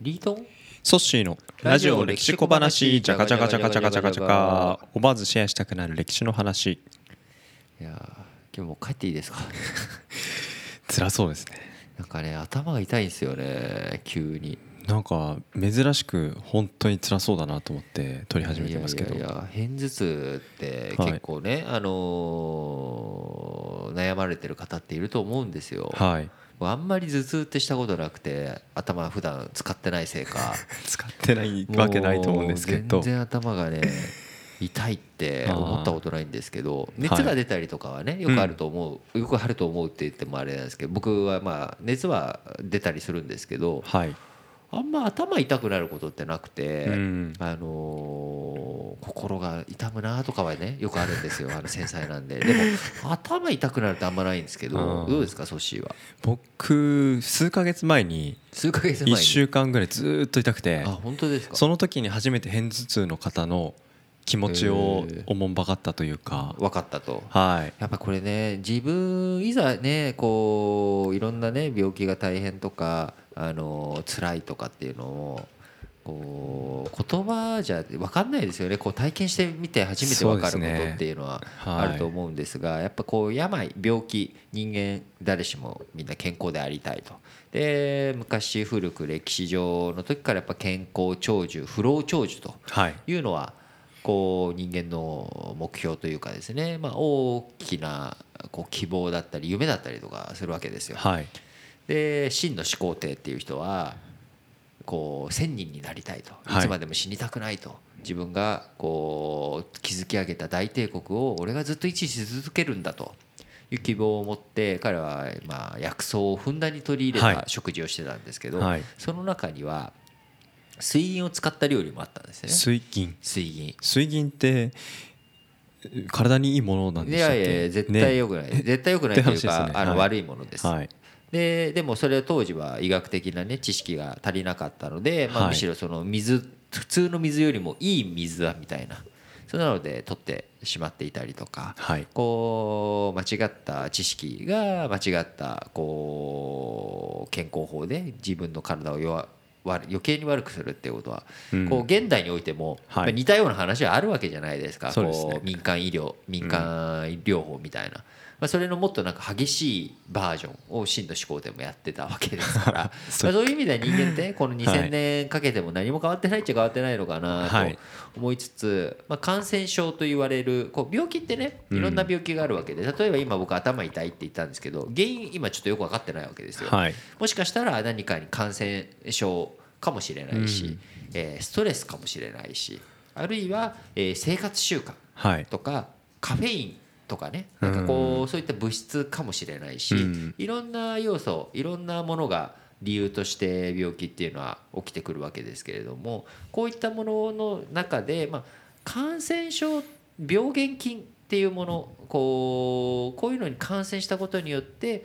リートン？ソッシーのラジオ歴史小話ジャカジャカジャカジャカジャカジャカ思わずシェアしたくなる歴史の話。いやー今日もう帰っていいですか？辛そうですね。なんかね頭が痛いんですよね急に。なんか珍しく本当に辛そうだなと思って撮り始めてますけど。いやいや片頭痛ってはい結構ね、あのー悩まれてる方っていると思うんですよ、はいあんまり頭痛ってしたことなくて頭普段使ってないせいか。使ってないわけないと思うんですけど。全然頭がね痛いって思ったことないんですけど熱が出たりとかはねよくあると思う、よくあると思うって言ってもあれなんですけど僕はまあ熱は出たりするんですけどはいあんま頭痛くなることってなくて、うん。あのー心が痛むなとかはねよくあるんですよ。あの繊細なんで。でも頭痛くなるってあんまないんですけどどうですかソッシーは？僕数ヶ月前に数ヶ月前1に週間ぐらいずーっと痛くてあ本当ですか？その時に初めて片頭痛の方の気持ちをおもんばかったというか。分かったと。はい。やっぱこれね自分いざねこういろんなね病気が大変とかあの辛いとかっていうのをこう言葉じゃ分かんないですよね。こう体験してみて初めて分かることっていうのははい。あると思うんですがやっぱこう病病気人間誰しもみんな健康でありたいと。で昔古く歴史上の時からやっぱ健康長寿不老長寿とはい。いうのはこう人間の目標というかですね、まあ、大きなこう希望だったり夢だったりとかするわけですよ。はいで真の始皇帝っていう人はこう千人になりたいと。はい。いつまでも死にたくないと。自分がこう築き上げた大帝国を俺がずっと維持し続けるんだと。いう希望を持って彼はまあ薬草をふんだんに取り入れはい。た食事をしてたんですけどはい。その中には水銀を使った料理もあったんですね。水銀。水銀。水銀って体にいいものなんいでしたっけ？やいや絶対良くない、絶対良くないというって話ですね。はい。かあの悪いものです、はいででもそれは当時は医学的なね知識が足りなかったので、まあ、はい。むしろその水普通の水よりもいい水だみたいな。そんなので取ってしまっていたりとかはい。こう間違った知識が間違ったこう健康法で自分の体を弱悪余計に悪くするっていうことは、うん。こう現代においても、はい。まあ似たような話はあるわけじゃないですか。そうですね。こう民間医療民間療法みたいな、まあ、それのもっとなんか激しいバージョンを真の思考でもやってたわけですから。まあそういう意味では人間ってこのはい2000年かけても何も変わってないっちゃ変わってないのかなはい。と思いつつ、まあ、感染症と言われるこう病気ってねいろんな病気があるわけで例えば今僕頭痛いって言ったんですけど原因今ちょっとよく分かってないわけですよ。はい。もしかしたら何かに感染症かもしれないし、えーストレスかもしれないしあるいは、えー生活習慣はい。とかカフェインとかね。なんかこうそういった物質かもしれないし、うん。いろんな要素いろんなものが理由として病気っていうのは起きてくるわけですけれどもこういったものの中で、まあ、感染症病原菌っていうものこうこういうのに感染したことによって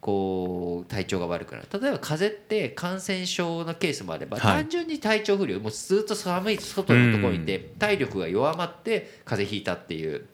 こう体調が悪くなる。例えば風邪って感染症のケースもあれば、はい。単純に体調不良もうずっと寒い外のところにいて体力が弱まって風邪ひいたっていう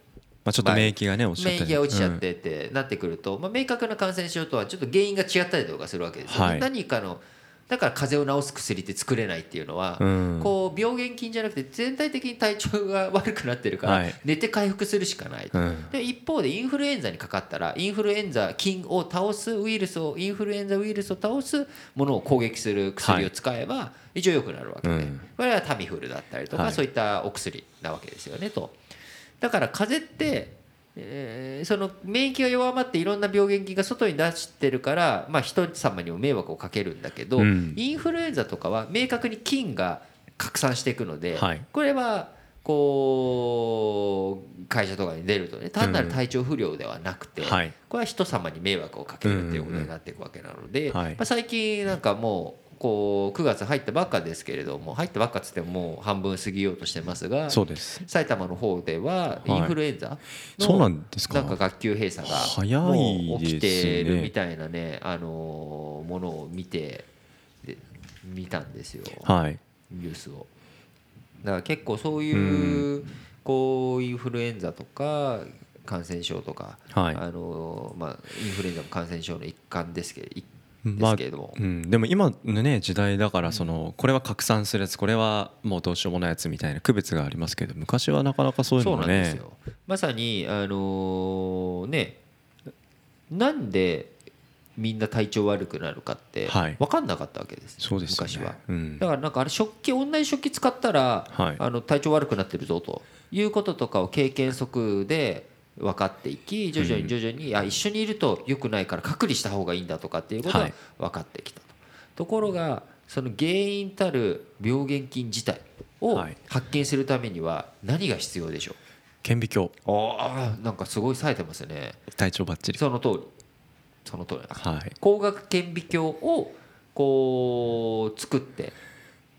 まあちょっと免疫がね落ちちゃったり。免疫が落ちちゃってってなってくると、まあ、明確な感染症とはちょっと原因が違ったりとかするわけですよ、はい。何かのだから風邪を治す薬って作れないっていうのは、うん。こう病原菌じゃなくて全体的に体調が悪くなってるから、はい。寝て回復するしかないで一方でインフルエンザにかかったらインフルエンザ菌を倒すウイルスをインフルエンザウイルスを倒すものを攻撃する薬を使えば一応良くなるわけで、うん。これはタミフルだったりとか、はい。そういったお薬なわけですよねとだから風邪ってえーその免疫が弱まっていろんな病原菌が外に出してるから、まあ、人様にも迷惑をかけるんだけど、うん。インフルエンザとかは明確に菌が拡散していくので、はい。これはこう会社とかに出るとね単なる体調不良ではなくて、はい。これは人様に迷惑をかけるっていうことになっていくわけなので、はい。まあ、最近なんかもうこう9月入ったばっかですけれども入ったばっかっつってももう半分過ぎようとしてますがそうです。埼玉の方ではインフルエンザのそうなんですか？学級閉鎖が早い起きてるみたいなねあのものを見てで見たんですよ。はい。ニュースを。だから結構そういうこうインフルエンザとか感染症とかはい。あのまあインフルエンザも感染症の一環ですけど一ですけれども、うん、でも今のね時代だからそのこれは拡散するやつこれはもうどうしようもないやつみたいな区別がありますけど昔はなかなかそういうそうのもねなんですよ。まさにあのーねなんでみんな体調悪くなるかってはい。分かんなかったわけです、そうですよね。昔は。うん。だからなんかあれ食器同じ食器使ったら、はい。あの体調悪くなってるぞということとかを経験則で分かっていき徐々に徐々に、あ一緒にいると良くないから隔離した方がいいんだとかっていうことがはい。分かってきたと。ところがその原因たる病原菌自体をはい。発見するためには何が必要でしょ顕微鏡。うああなんかすごい冴えてますね。体調バッチリ。その通り。その通りはい。光学顕微鏡をこう作って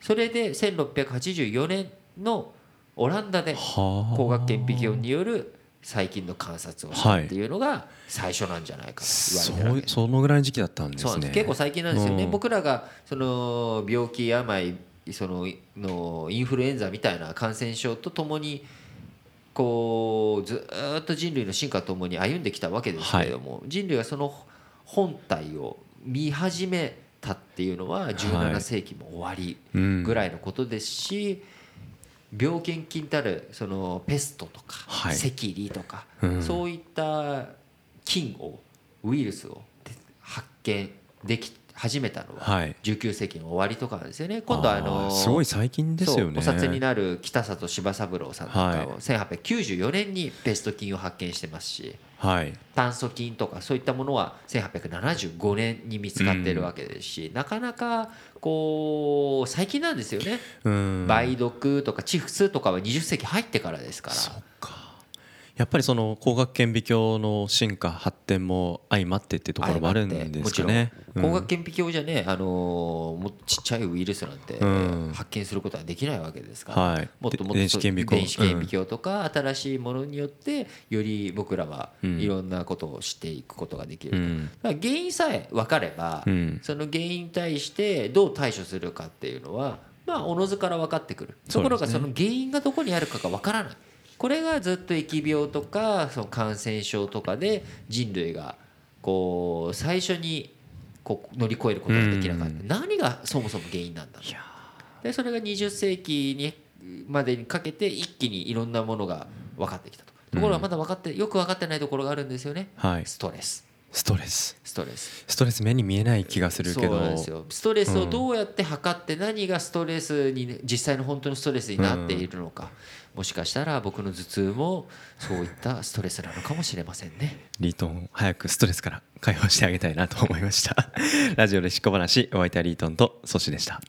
それで1684年のオランダではあ。光学顕微鏡による細菌の観察をしたってい。うのが最初なんじゃないかと言われてるわけ。です。そのぐらいの時期だったんですね。結構最近なんですよね、うん。僕らがその病気病そののインフルエンザみたいな感染症とともにこうずーっと人類の進化とともに歩んできたわけですけれども、人類がその本体を見始めたっていうのは17世紀も終わりうん。ぐらいのことですし、病原菌たるそのペストとか、はい。赤痢とか、うん。そういった菌をウイルスを発見でき始めたのははい。19世紀の終わりとかですよね。今度はあのーすごい最近ですよね。お札になる北里柴三郎さんとかはい。を1894年にペスト菌を発見してますしはい。炭素菌とかそういったものは1875年に見つかってるわけですし、なかなかこう最近なんですよね、うん。梅毒とかチフスとかは20世紀入ってからですからやっぱりその光学顕微鏡の進化発展も相まってっていうところもあるんですかね。光学顕微鏡じゃね、あのーもっとちっちゃいウイルスなんてうん。発見することはできないわけですから、はい。もっともっとで電子顕微鏡。電子顕微鏡とか新しいものによってより僕らはうん。いろんなことを知っていくことができると、うん。だから原因さえ分かれば、うん。その原因に対してどう対処するかっていうのはまあおのずから分かってくる。ところがその原因がどこにあるかが分からないこれがずっと疫病とかその感染症とかで人類がこう最初にこう乗り越えることができなかった。うん。何がそもそも原因なんだいやでそれが20世紀にまでにかけて一気にいろんなものが分かってきたと。ところがまだ分かってよく分かってないところがあるんですよね。はい。ストレスストレス。ストレス。ストレス目に見えない気がするけど。そうなんですよ。ストレスをどうやって測って何がストレスにね実際の本当のストレスになっているのか、もしかしたら僕の頭痛もそういったストレスなのかもしれませんね。リートン早くストレスから解放してあげたいなと思いました。ラジオでしっこ話お相手はリートンとソシでした